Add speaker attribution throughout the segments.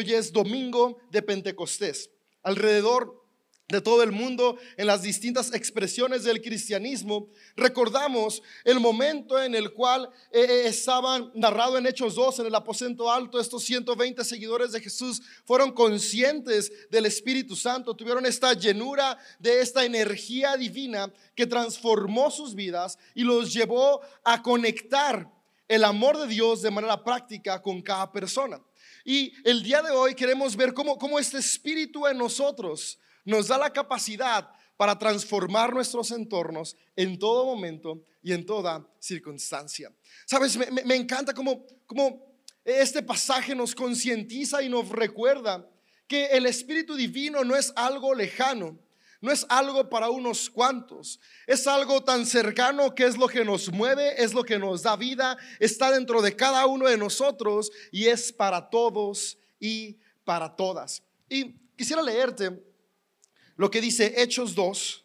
Speaker 1: hoy es domingo de Pentecostés. Alrededor de todo el mundo, en las distintas expresiones del cristianismo, recordamos el momento en el cual eh, eh, estaban narrado en Hechos 2, en el aposento alto, estos 120 seguidores de Jesús fueron conscientes del Espíritu Santo, tuvieron esta llenura de esta energía divina que transformó sus vidas y los llevó a conectar el amor de Dios de manera práctica con cada persona. Y el día de hoy queremos ver cómo, cómo este espíritu en nosotros nos da la capacidad para transformar nuestros entornos en todo momento y en toda circunstancia. Sabes, me, encanta cómo, cómo este pasaje nos concientiza y nos recuerda que el Espíritu Divino no es algo lejano, no es algo para unos cuantos, es algo tan cercano que es lo que nos mueve, es lo que nos da vida, está dentro de cada uno de nosotros y es para todos y para todas. Y quisiera leerte lo que dice Hechos 2,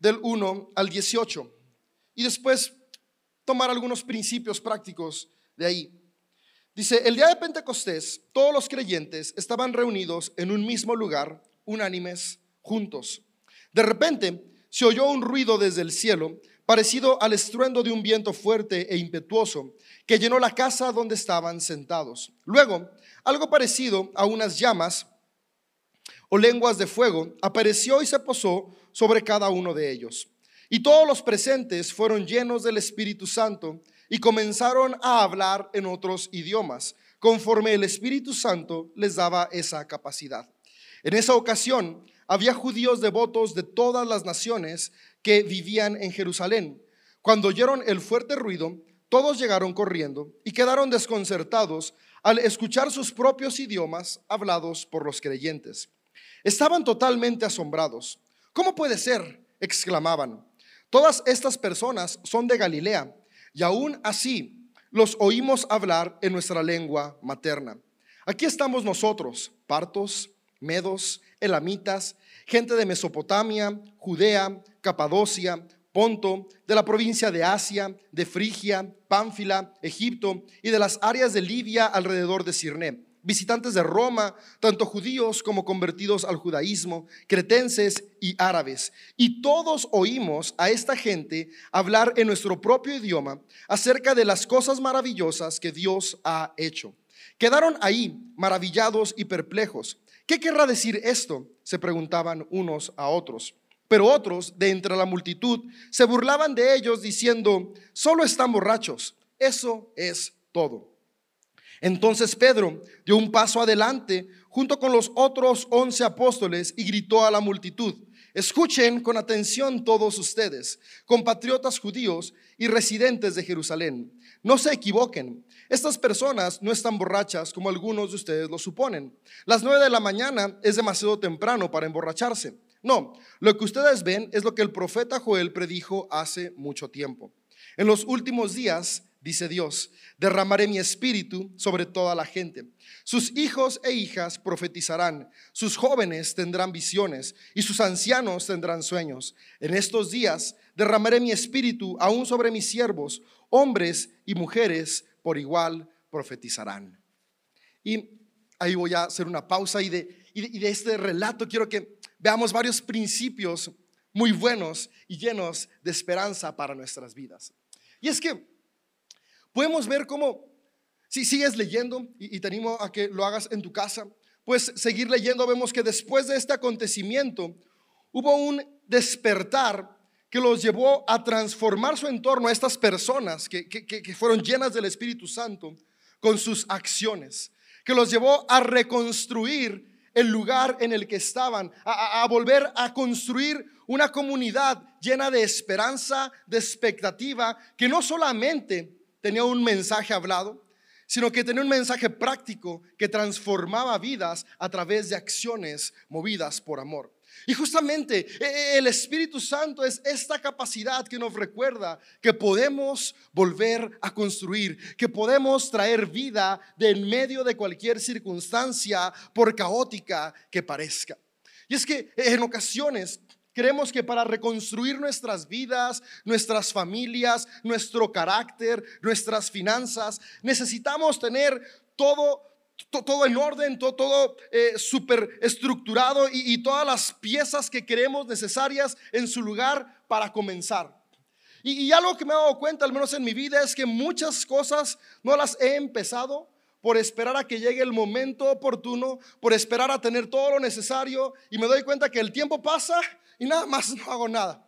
Speaker 1: del 1 al 18, y después tomar algunos principios prácticos de ahí. Dice, el día de Pentecostés, todos los creyentes estaban reunidos en un mismo lugar, unánimes, juntos. De repente se oyó un ruido desde el cielo, parecido al estruendo de un viento fuerte e impetuoso, que llenó la casa donde estaban sentados. Luego, algo parecido a unas llamas o lenguas de fuego apareció y se posó sobre cada uno de ellos. Y todos los presentes fueron llenos del Espíritu Santo y comenzaron a hablar en otros idiomas, conforme el Espíritu Santo les daba esa capacidad. En esa ocasión había judíos devotos de todas las naciones que vivían en Jerusalén. Cuando oyeron el fuerte ruido, todos llegaron corriendo y quedaron desconcertados al escuchar sus propios idiomas hablados por los creyentes. Estaban totalmente asombrados. ¿Cómo puede ser? exclamaban. Todas estas personas son de Galilea y aún así los oímos hablar en nuestra lengua materna. Aquí estamos nosotros, partos, medos, elamitas, gente de Mesopotamia, Judea, Capadocia, Ponto, de la provincia de Asia, de Frigia, Pánfila, Egipto y de las áreas de Libia alrededor de Sirné. Visitantes de Roma, tanto judíos como convertidos al judaísmo, cretenses y árabes. Y todos oímos a esta gente hablar en nuestro propio idioma acerca de las cosas maravillosas que Dios ha hecho. Quedaron ahí maravillados y perplejos. ¿Qué querrá decir esto? se preguntaban unos a otros. Pero otros de entre la multitud se burlaban de ellos diciendo, solo están borrachos. Eso es todo. Entonces Pedro dio un paso adelante junto con los otros once apóstoles y gritó a la multitud, escuchen con atención todos ustedes, compatriotas judíos y residentes de Jerusalén. No se equivoquen, estas personas no están borrachas como algunos de ustedes lo suponen. Las nueve de la mañana es demasiado temprano para emborracharse. No, lo que ustedes ven es lo que el profeta Joel predijo hace mucho tiempo. En los últimos días, dice Dios, derramaré mi espíritu sobre toda la gente. Sus hijos e hijas profetizarán, sus jóvenes tendrán visiones y sus ancianos tendrán sueños. En estos días derramaré mi espíritu aún sobre mis siervos, hombres y mujeres por igual profetizarán. Y ahí voy a hacer una pausa y de, y de este relato quiero que veamos varios principios muy buenos y llenos de esperanza para nuestras vidas. Y es que podemos ver cómo, si sigues leyendo, y, te animo a que lo hagas en tu casa, pues seguir leyendo, vemos que después de este acontecimiento hubo un despertar que los llevó a transformar su entorno a estas personas que, que fueron llenas del Espíritu Santo con sus acciones, que los llevó a reconstruir el lugar en el que estaban, a, volver a construir una comunidad llena de esperanza, de expectativa, que no solamente tenía un mensaje hablado, sino que tenía un mensaje práctico que transformaba vidas a través de acciones movidas por amor. Y justamente e, e, el Espíritu Santo es esta capacidad que nos recuerda que podemos volver a construir, que podemos traer vida de en medio de cualquier circunstancia, por caótica que parezca. Y es que en ocasiones Creemos que para reconstruir nuestras vidas, nuestras familias, nuestro carácter, nuestras finanzas, necesitamos tener todo todo en orden, todo, todo eh, súper estructurado y, y, todas las piezas que queremos necesarias en su lugar para comenzar. Y, y algo que me he dado cuenta, al menos en mi vida, es que muchas cosas no las he empezado por esperar a que llegue el momento oportuno, por esperar a tener todo lo necesario y me doy cuenta que el tiempo pasa y nada más no hago nada.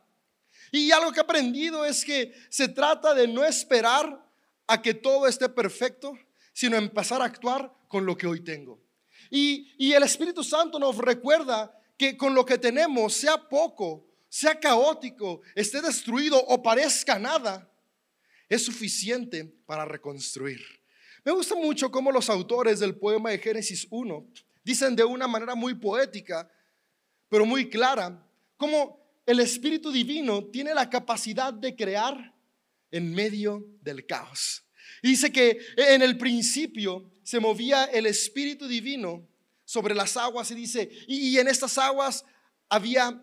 Speaker 1: Y algo que he aprendido es que se trata de no esperar a que todo esté perfecto, sino empezar a actuar con lo que hoy tengo. Y, el Espíritu Santo nos recuerda que con lo que tenemos, sea poco, sea caótico, esté destruido o parezca nada, es suficiente para reconstruir. Me gusta mucho cómo los autores del poema de Génesis 1 dicen de una manera muy poética, pero muy clara, cómo el Espíritu Divino tiene la capacidad de crear en medio del caos. Dice que en el principio se movía el Espíritu Divino sobre las aguas y dice, y, en estas aguas había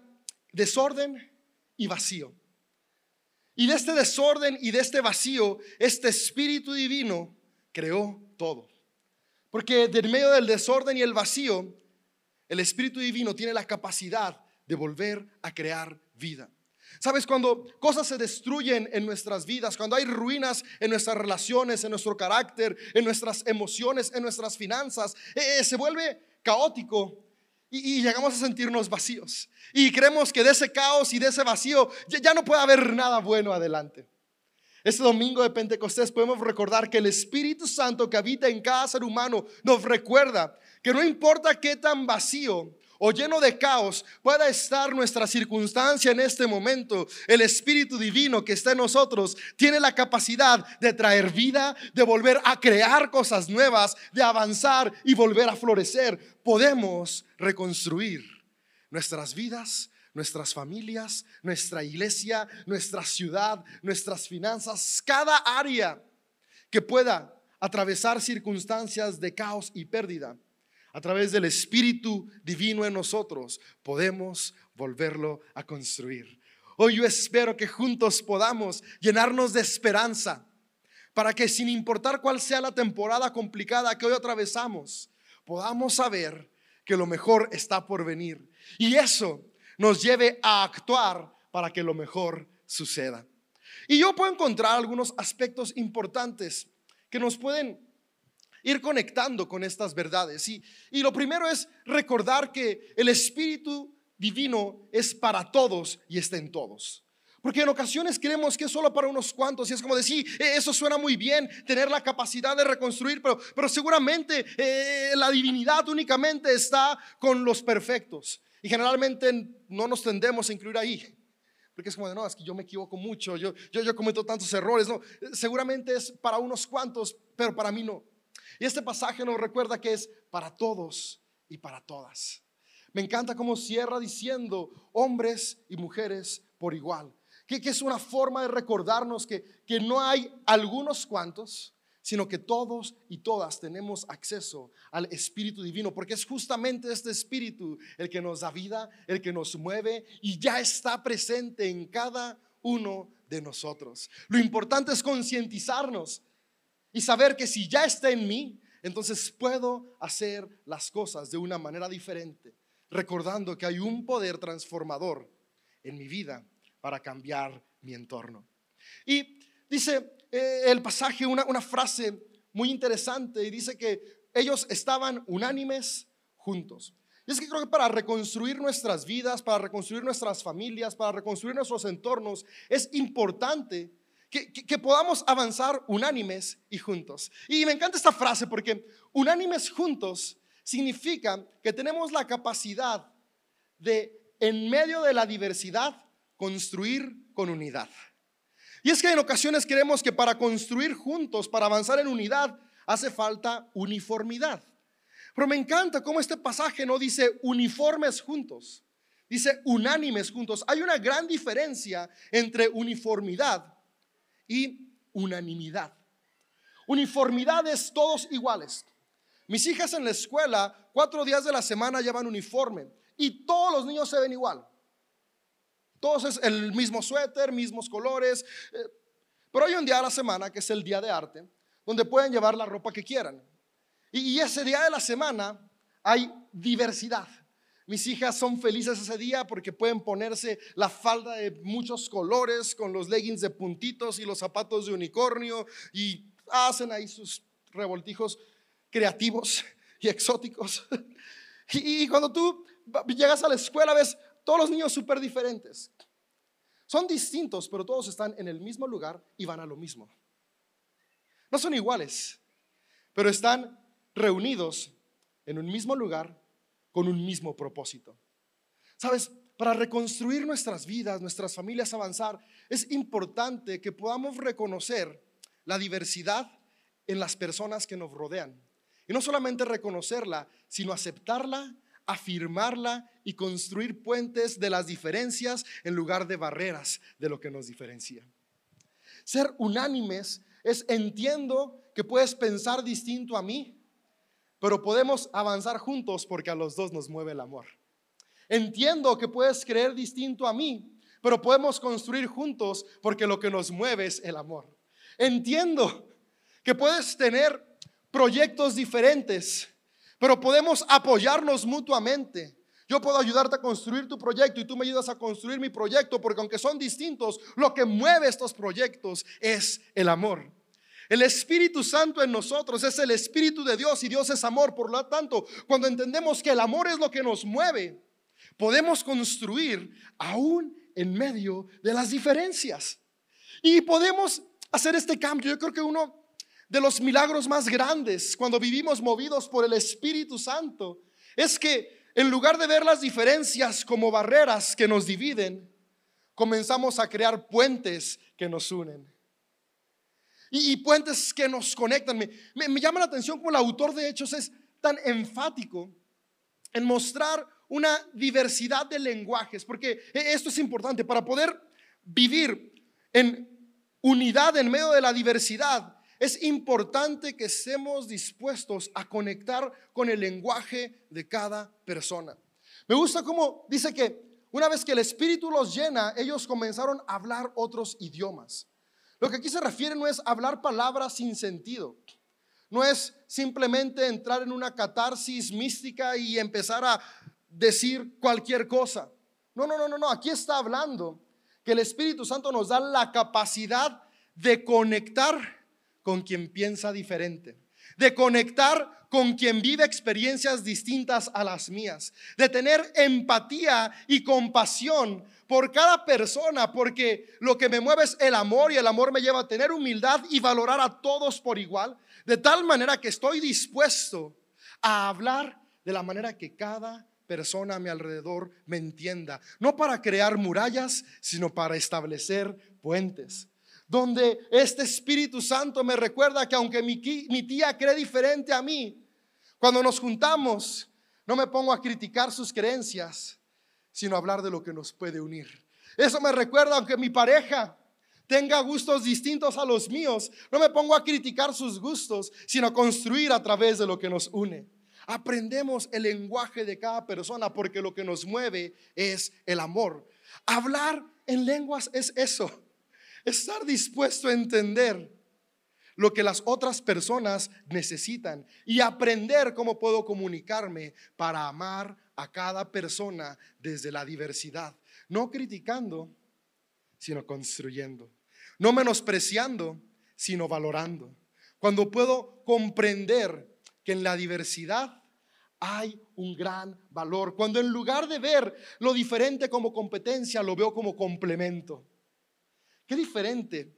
Speaker 1: desorden y vacío. Y de este desorden y de este vacío, este Espíritu Divino creó todo. Porque de medio del desorden y el vacío, el Espíritu Divino tiene la capacidad de volver a crear vida. Sabes, cuando cosas se destruyen en nuestras vidas, cuando hay ruinas en nuestras relaciones, en nuestro carácter, en nuestras emociones, en nuestras finanzas, eh, eh, se vuelve caótico y, llegamos a sentirnos vacíos. Y creemos que de ese caos y de ese vacío ya, ya no puede haber nada bueno adelante. Este domingo de Pentecostés podemos recordar que el Espíritu Santo que habita en cada ser humano nos recuerda que no importa qué tan vacío o lleno de caos pueda estar nuestra circunstancia en este momento, el Espíritu Divino que está en nosotros tiene la capacidad de traer vida, de volver a crear cosas nuevas, de avanzar y volver a florecer. Podemos reconstruir nuestras vidas, nuestras familias, nuestra iglesia, nuestra ciudad, nuestras finanzas, cada área que pueda atravesar circunstancias de caos y pérdida a través del Espíritu Divino en nosotros, podemos volverlo a construir. Hoy yo espero que juntos podamos llenarnos de esperanza para que sin importar cuál sea la temporada complicada que hoy atravesamos, podamos saber que lo mejor está por venir. Y eso nos lleve a actuar para que lo mejor suceda. Y yo puedo encontrar algunos aspectos importantes que nos pueden ir conectando con estas verdades. Y, y lo primero es recordar que el Espíritu Divino es para todos y está en todos. Porque en ocasiones creemos que es solo para unos cuantos y es como decir, eh, eso suena muy bien, tener la capacidad de reconstruir, pero, pero seguramente eh, la divinidad únicamente está con los perfectos. Y generalmente no nos tendemos a incluir ahí. Porque es como de, no, es que yo me equivoco mucho, yo, yo, yo cometo tantos errores. No, seguramente es para unos cuantos, pero para mí no. Y este pasaje nos recuerda que es para todos y para todas. Me encanta cómo cierra diciendo hombres y mujeres por igual. Que, que es una forma de recordarnos que, que no hay algunos cuantos, sino que todos y todas tenemos acceso al Espíritu Divino, porque es justamente este Espíritu el que nos da vida, el que nos mueve y ya está presente en cada uno de nosotros. Lo importante es concientizarnos y saber que si ya está en mí, entonces puedo hacer las cosas de una manera diferente, recordando que hay un poder transformador en mi vida para cambiar mi entorno. Y dice eh, el pasaje una, una frase muy interesante y dice que ellos estaban unánimes juntos. Y es que creo que para reconstruir nuestras vidas, para reconstruir nuestras familias, para reconstruir nuestros entornos, es importante que, podamos avanzar unánimes y juntos. Y me encanta esta frase porque unánimes juntos significa que tenemos la capacidad de, en medio de la diversidad, construir con unidad. Y es que en ocasiones creemos que para construir juntos, para avanzar en unidad, hace falta uniformidad. Pero me encanta cómo este pasaje no dice uniformes juntos, dice unánimes juntos. Hay una gran diferencia entre uniformidad y unanimidad. Uniformidades todos iguales. Mis hijas en la escuela, cuatro días de la semana llevan uniforme y todos los niños se ven igual. Todos es el mismo suéter, mismos colores. eh, Pero hay un día a la semana que es el día de arte, donde pueden llevar la ropa que quieran. Y ese día de la semana hay diversidad. Mis hijas son felices ese día porque pueden ponerse la falda de muchos colores con los leggings de puntitos y los zapatos de unicornio y hacen ahí sus revoltijos creativos y exóticos. Y, cuando tú llegas a la escuela ves todos los niños súper diferentes. Son distintos, pero todos están en el mismo lugar y van a lo mismo. No son iguales, pero están reunidos en un mismo lugar con un mismo propósito. Sabes, para reconstruir nuestras vidas, nuestras familias, avanzar, es importante que podamos reconocer la diversidad en las personas que nos rodean. Y no solamente reconocerla, sino aceptarla, afirmarla y construir puentes de las diferencias en lugar de barreras de lo que nos diferencia. Ser unánimes es entiendo que puedes pensar distinto a mí, pero podemos avanzar juntos porque a los dos nos mueve el amor. Entiendo que puedes creer distinto a mí, pero podemos construir juntos porque lo que nos mueve es el amor. Entiendo que puedes tener proyectos diferentes, pero podemos apoyarnos mutuamente. Yo puedo ayudarte a construir tu proyecto y tú me ayudas a construir mi proyecto, porque aunque son distintos, lo que mueve estos proyectos es el amor. El Espíritu Santo en nosotros es el Espíritu de Dios y Dios es amor. Por lo tanto, cuando entendemos que el amor es lo que nos mueve, podemos construir aún en medio de las diferencias. Y podemos hacer este cambio. Yo creo que uno de los milagros más grandes cuando vivimos movidos por el Espíritu Santo es que en lugar de ver las diferencias como barreras que nos dividen, comenzamos a crear puentes que nos unen. Y, puentes que nos conectan. Me, me- me llama la atención como el autor de Hechos es tan enfático en mostrar una diversidad de lenguajes, porque e- esto es importante para poder vivir en unidad en medio de la diversidad. Es importante que estemos dispuestos a conectar con el lenguaje de cada persona. Me gusta cómo dice que una vez que el Espíritu los llena, ellos comenzaron a hablar otros idiomas. Lo que aquí se refiere no es hablar palabras sin sentido. No es simplemente entrar en una catarsis mística y empezar a decir cualquier cosa. No, no, no, no, no. Aquí está hablando que el Espíritu Santo nos da la capacidad de conectar con quien piensa diferente, de conectar con quien vive experiencias distintas a las mías, de tener empatía y compasión por cada persona, porque lo que me mueve es el amor y el amor me lleva a tener humildad y valorar a todos por igual, de tal manera que estoy dispuesto a hablar de la manera que cada persona a mi alrededor me entienda, no para crear murallas, sino para establecer puentes donde este Espíritu Santo me recuerda que aunque mi, mi tía cree diferente a mí, cuando nos juntamos, no me pongo a criticar sus creencias, sino a hablar de lo que nos puede unir. Eso me recuerda, aunque mi pareja tenga gustos distintos a los míos, no me pongo a criticar sus gustos, sino a construir a través de lo que nos une. Aprendemos el lenguaje de cada persona porque lo que nos mueve es el amor. Hablar en lenguas es eso. Estar dispuesto a entender lo que las otras personas necesitan y aprender cómo puedo comunicarme para amar a cada persona desde la diversidad, no criticando, sino construyendo, no menospreciando, sino valorando. Cuando puedo comprender que en la diversidad hay un gran valor, cuando en lugar de ver lo diferente como competencia, lo veo como complemento. Qué diferente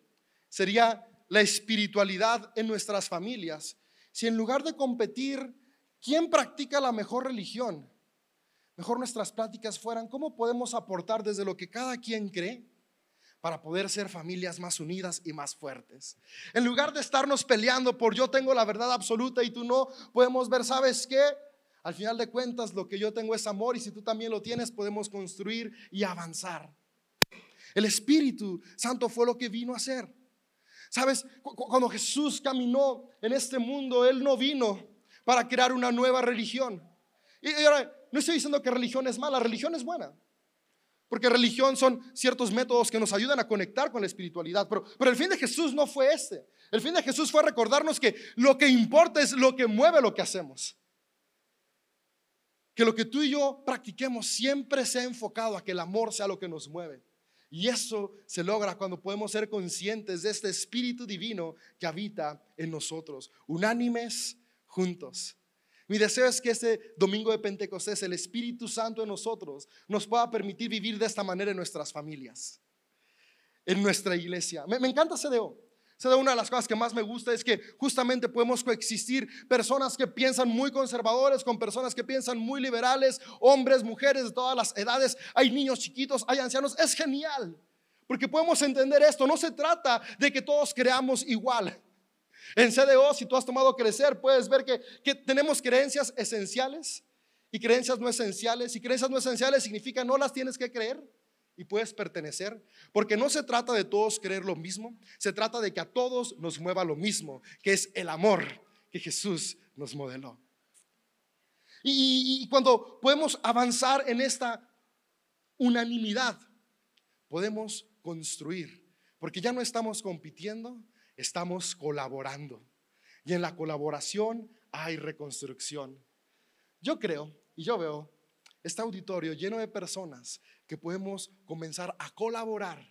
Speaker 1: sería la espiritualidad en nuestras familias si en lugar de competir, ¿quién practica la mejor religión? Mejor nuestras pláticas fueran cómo podemos aportar desde lo que cada quien cree para poder ser familias más unidas y más fuertes. En lugar de estarnos peleando por yo tengo la verdad absoluta y tú no, podemos ver, ¿sabes qué? Al final de cuentas, lo que yo tengo es amor y si tú también lo tienes, podemos construir y avanzar. El Espíritu Santo fue lo que vino a hacer. Sabes, Cu- cu- cuando Jesús caminó en este mundo, Él no vino para crear una nueva religión. Y ahora, no estoy diciendo que religión es mala, religión es buena. porque religión son ciertos métodos que nos ayudan a conectar con la espiritualidad, pero, pero el fin de Jesús no fue este. El fin de Jesús fue recordarnos que lo que importa es lo que mueve lo que hacemos. Que lo que tú y yo practiquemos siempre sea enfocado a que el amor sea lo que nos mueve. Y eso se logra cuando podemos ser conscientes de este Espíritu Divino que habita en nosotros, unánimes juntos. Mi deseo es que este domingo de Pentecostés el Espíritu Santo en nosotros nos pueda permitir vivir de esta manera en nuestras familias, en nuestra iglesia. Me, encanta CDO. CDO, una de las cosas que más me gusta es que justamente podemos coexistir personas que piensan muy conservadores con personas que piensan muy liberales, hombres, mujeres de todas las edades, hay niños chiquitos, hay ancianos. Es genial, porque podemos entender esto. No se trata de que todos creamos igual. En CDO, si tú has tomado crecer, puedes ver que, tenemos creencias esenciales y creencias no esenciales. Y creencias no esenciales significa no las tienes que creer y puedes pertenecer. Porque no se trata de todos creer lo mismo, se trata de que a todos nos mueva lo mismo, que es el amor que Jesús nos modeló. y cuando podemos avanzar en esta unanimidad, podemos construir, porque ya no estamos compitiendo, estamos colaborando. Y en la colaboración hay reconstrucción. Yo creo y yo veo este auditorio lleno de personas que podemos comenzar a colaborar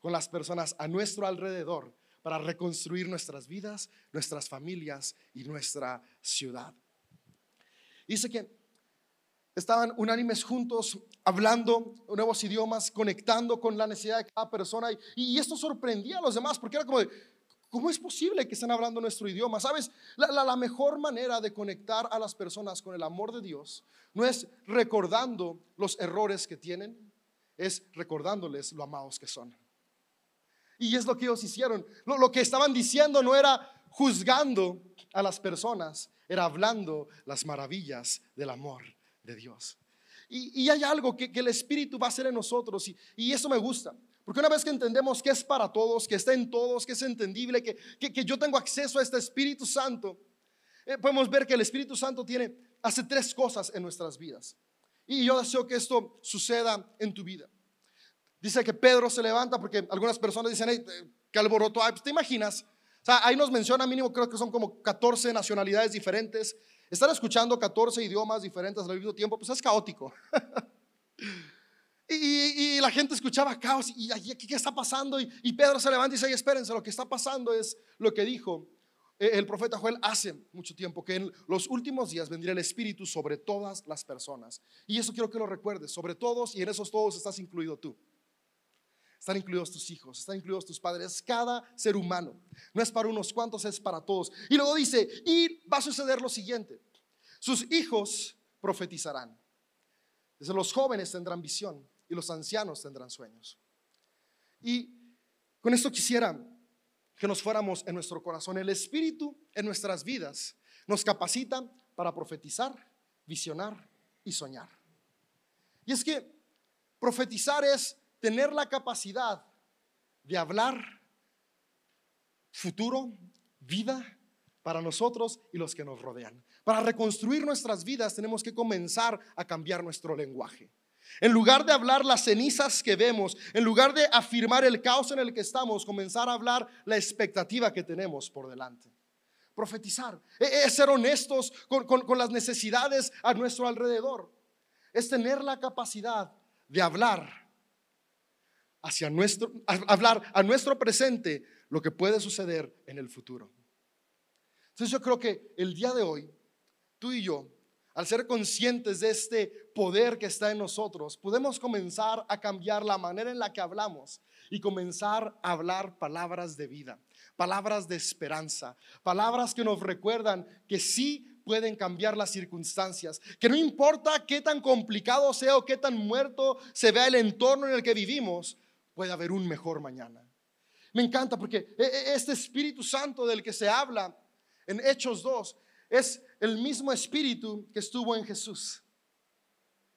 Speaker 1: con las personas a nuestro alrededor para reconstruir nuestras vidas, nuestras familias y nuestra ciudad. Dice que estaban unánimes juntos, hablando nuevos idiomas, conectando con la necesidad de cada persona. Y, esto sorprendía a los demás, porque era como de, ¿Cómo es posible que estén hablando nuestro idioma? ¿Sabes? La, mejor manera de conectar a las personas con el amor de Dios no es recordando los errores que tienen, es recordándoles lo amados que son. Y es lo que ellos hicieron. Lo, que estaban diciendo no era juzgando a las personas, era hablando las maravillas del amor de Dios. Y, hay algo que, el Espíritu va a hacer en nosotros y, y eso me gusta. Porque una vez que entendemos que es para todos, que está en todos, que es entendible, que, que, yo tengo acceso a este Espíritu Santo, eh, podemos ver que el Espíritu Santo tiene, hace tres cosas en nuestras vidas. Y yo deseo que esto suceda en tu vida. Dice que Pedro se levanta porque algunas personas dicen, hey, que alboroto. Pues, ¿Te imaginas? O sea, ahí nos menciona mínimo, creo que son como 14 nacionalidades diferentes. Están escuchando 14 idiomas diferentes al mismo tiempo, pues es caótico. Y, la gente escuchaba caos y ¿qué, está pasando? Y, Pedro se levanta y dice, espérense, lo que está pasando es lo que dijo eh, el profeta Joel hace mucho tiempo, que en los últimos días vendría el Espíritu sobre todas las personas. Y eso quiero que lo recuerdes, sobre todos, y en esos todos estás incluido tú. Están incluidos tus hijos, están incluidos tus padres, cada ser humano. No es para unos cuantos, es para todos. Y luego dice, y va a suceder lo siguiente, sus hijos profetizarán. Desde los jóvenes tendrán visión y los ancianos tendrán sueños. Y con esto quisiera que nos fuéramos en nuestro corazón. El Espíritu en nuestras vidas nos capacita para profetizar, visionar y soñar. Y es que profetizar es tener la capacidad de hablar futuro, vida para nosotros y los que nos rodean. Para reconstruir nuestras vidas tenemos que comenzar a cambiar nuestro lenguaje. En lugar de hablar las cenizas que vemos, en lugar de afirmar el caos en el que estamos, comenzar a hablar la expectativa que tenemos por delante. Profetizar e, e, es ser honestos con, las necesidades a nuestro alrededor. Es tener la capacidad de hablar hacia nuestro, hablar a nuestro presente lo que puede suceder en el futuro. Entonces yo creo que el día de hoy, tú y yo al ser conscientes de este poder que está en nosotros, podemos comenzar a cambiar la manera en la que hablamos y comenzar a hablar palabras de vida, palabras de esperanza, palabras que nos recuerdan que sí pueden cambiar las circunstancias, que no importa qué tan complicado sea o qué tan muerto se vea el entorno en el que vivimos, puede haber un mejor mañana. Me encanta porque e, e, este Espíritu Santo del que se habla en Hechos 2 es el mismo espíritu que estuvo en Jesús.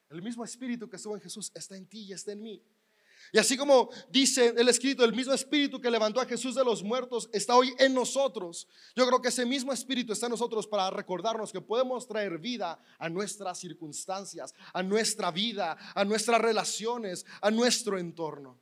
Speaker 1: El mismo espíritu que estuvo en Jesús está en ti y está en mí. Y así como dice el escrito, el mismo espíritu que levantó a Jesús de los muertos está hoy en nosotros. Yo creo que ese mismo espíritu está en nosotros para recordarnos que podemos traer vida a nuestras circunstancias, a nuestra vida, a nuestras relaciones, a nuestro entorno.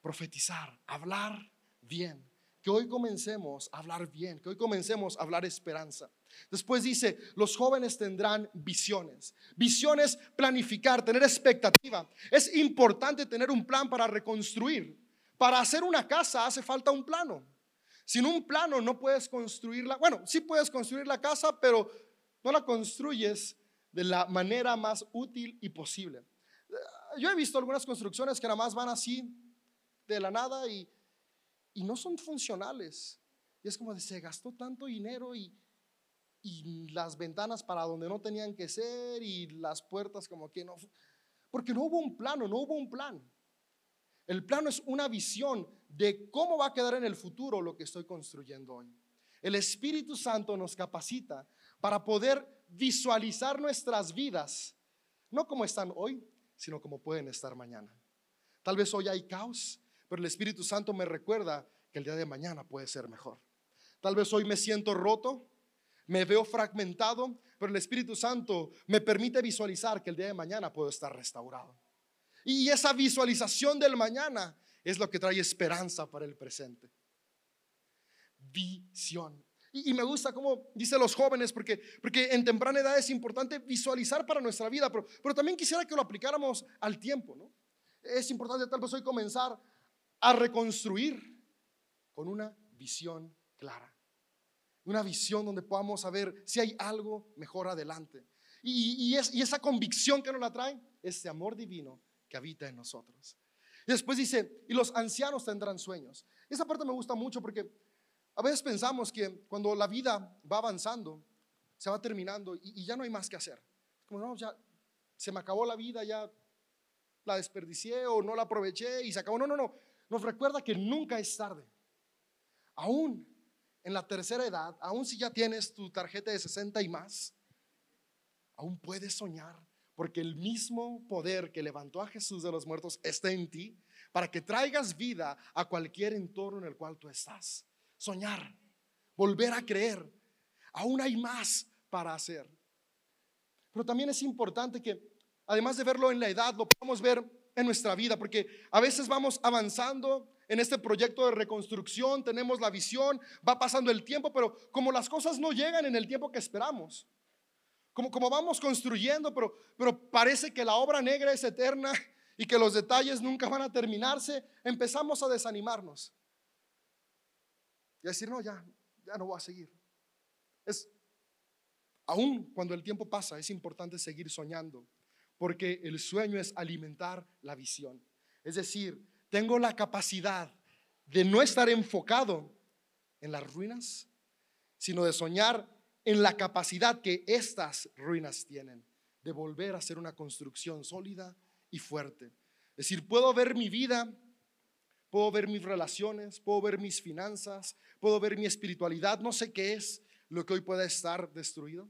Speaker 1: Profetizar, hablar bien. Que hoy comencemos a hablar bien, que hoy comencemos a hablar esperanza. Después dice, los jóvenes tendrán visiones. Visiones, planificar, tener expectativa. Es importante tener un plan para reconstruir. Para hacer una casa hace falta un plano. Sin un plano no puedes construirla. Bueno, sí puedes construir la casa, pero no la construyes de la manera más útil y posible. Yo he visto algunas construcciones que nada más van así de la nada y, y no son funcionales. Y es como de se gastó tanto dinero y, y las ventanas para donde no tenían que ser y las puertas como que no. Porque no hubo un plano, no hubo un plan. El plano es una visión de cómo va a quedar en el futuro lo que estoy construyendo hoy. El Espíritu Santo nos capacita para poder visualizar nuestras vidas, no como están hoy, sino como pueden estar mañana. Tal vez hoy hay caos, pero el Espíritu Santo me recuerda que el día de mañana puede ser mejor. Tal vez hoy me siento roto, me veo fragmentado, pero el Espíritu Santo me permite visualizar que el día de mañana puedo estar restaurado. Y esa visualización del mañana es lo que trae esperanza para el presente. Visión. Y, me gusta como dicen los jóvenes, porque, porque en temprana edad es importante visualizar para nuestra vida, pero, pero también quisiera que lo aplicáramos al tiempo, ¿no? Es importante tal vez hoy comenzar a reconstruir con una visión clara una visión donde podamos saber si hay algo mejor adelante. Y, es, y esa convicción que nos la trae, este amor divino que habita en nosotros. Y después dice, y los ancianos tendrán sueños. Esa parte me gusta mucho porque a veces pensamos que cuando la vida va avanzando, se va terminando y, ya no hay más que hacer. Como no, ya se me acabó la vida, ya la desperdicié o no la aproveché y se acabó. No, no, no. Nos recuerda que nunca es tarde. Aún en la tercera edad, aún si ya tienes tu tarjeta de 60 y más, aún puedes soñar, porque el mismo poder que levantó a Jesús de los muertos está en ti, para que traigas vida a cualquier entorno en el cual tú estás. Soñar, volver a creer, aún hay más para hacer. Pero también es importante que, además de verlo en la edad, lo podamos ver en nuestra vida, porque a veces vamos avanzando en este proyecto de reconstrucción, tenemos la visión, va pasando el tiempo, pero como las cosas no llegan en el tiempo que esperamos, como, como vamos construyendo, pero, pero parece que la obra negra es eterna y que los detalles nunca van a terminarse, empezamos a desanimarnos y a decir, no, ya, ya no voy a seguir. Es, aún cuando el tiempo pasa, es importante seguir soñando, porque el sueño es alimentar la visión. Es decir, tengo la capacidad de no estar enfocado en las ruinas, sino de soñar en la capacidad que estas ruinas tienen de volver a ser una construcción sólida y fuerte. Es decir, puedo ver mi vida, puedo ver mis relaciones, puedo ver mis finanzas, puedo ver mi espiritualidad, no sé qué es lo que hoy pueda estar destruido,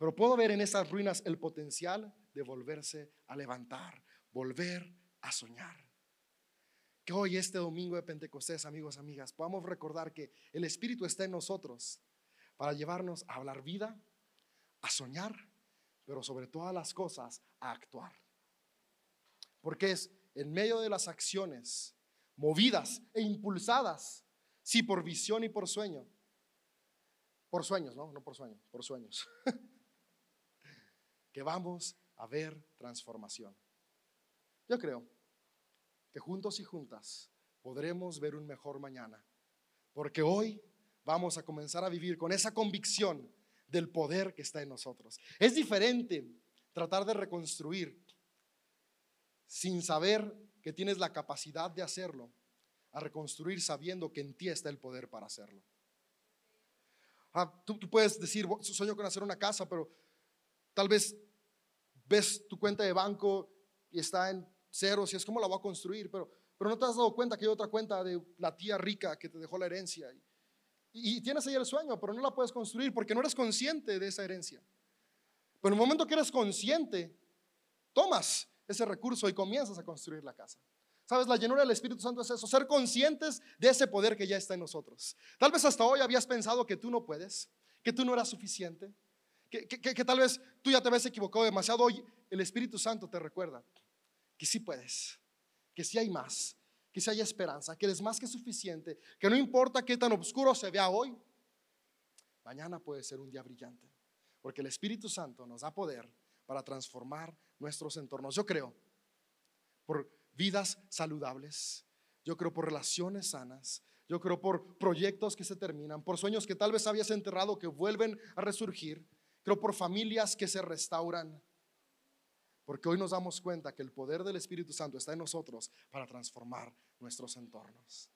Speaker 1: pero puedo ver en esas ruinas el potencial de volverse a levantar, volver a soñar. Hoy, este domingo de Pentecostés, amigos, amigas, podamos recordar que el Espíritu está en nosotros para llevarnos a hablar vida, a soñar, pero sobre todas las cosas, a actuar. Porque es en medio de las acciones movidas e impulsadas, sí, por visión y por sueño, por sueños, no, no por sueños, por sueños, que vamos a ver transformación. Yo creo que juntos y juntas podremos ver un mejor mañana. Porque hoy vamos a comenzar a vivir con esa convicción del poder que está en nosotros. Es diferente tratar de reconstruir sin saber que tienes la capacidad de hacerlo, a reconstruir sabiendo que en ti está el poder para hacerlo. Ah, tú, tú, puedes decir, sueño con hacer una casa, pero tal vez ves tu cuenta de banco y está en ceros y es como la voy a construir, pero, pero no te has dado cuenta que hay otra cuenta de la tía rica que te dejó la herencia. Y, y tienes ahí el sueño, pero no la puedes construir porque no eres consciente de esa herencia. Pero en el momento que eres consciente, tomas ese recurso y comienzas a construir la casa. Sabes, la llenura del Espíritu Santo es eso, ser conscientes de ese poder que ya está en nosotros. Tal vez hasta hoy habías pensado que tú no puedes, que tú no eras suficiente, que, tal vez tú ya te habías equivocado demasiado. Hoy el Espíritu Santo te recuerda que sí puedes, que sí hay más, que sí hay esperanza, que eres más que suficiente, que no importa qué tan oscuro se vea hoy, mañana puede ser un día brillante, porque el Espíritu Santo nos da poder para transformar nuestros entornos. Yo creo por vidas saludables, yo creo por relaciones sanas, yo creo por proyectos que se terminan, por sueños que tal vez habías enterrado que vuelven a resurgir, creo por familias que se restauran. Porque hoy nos damos cuenta que el poder del Espíritu Santo está en nosotros para transformar nuestros entornos.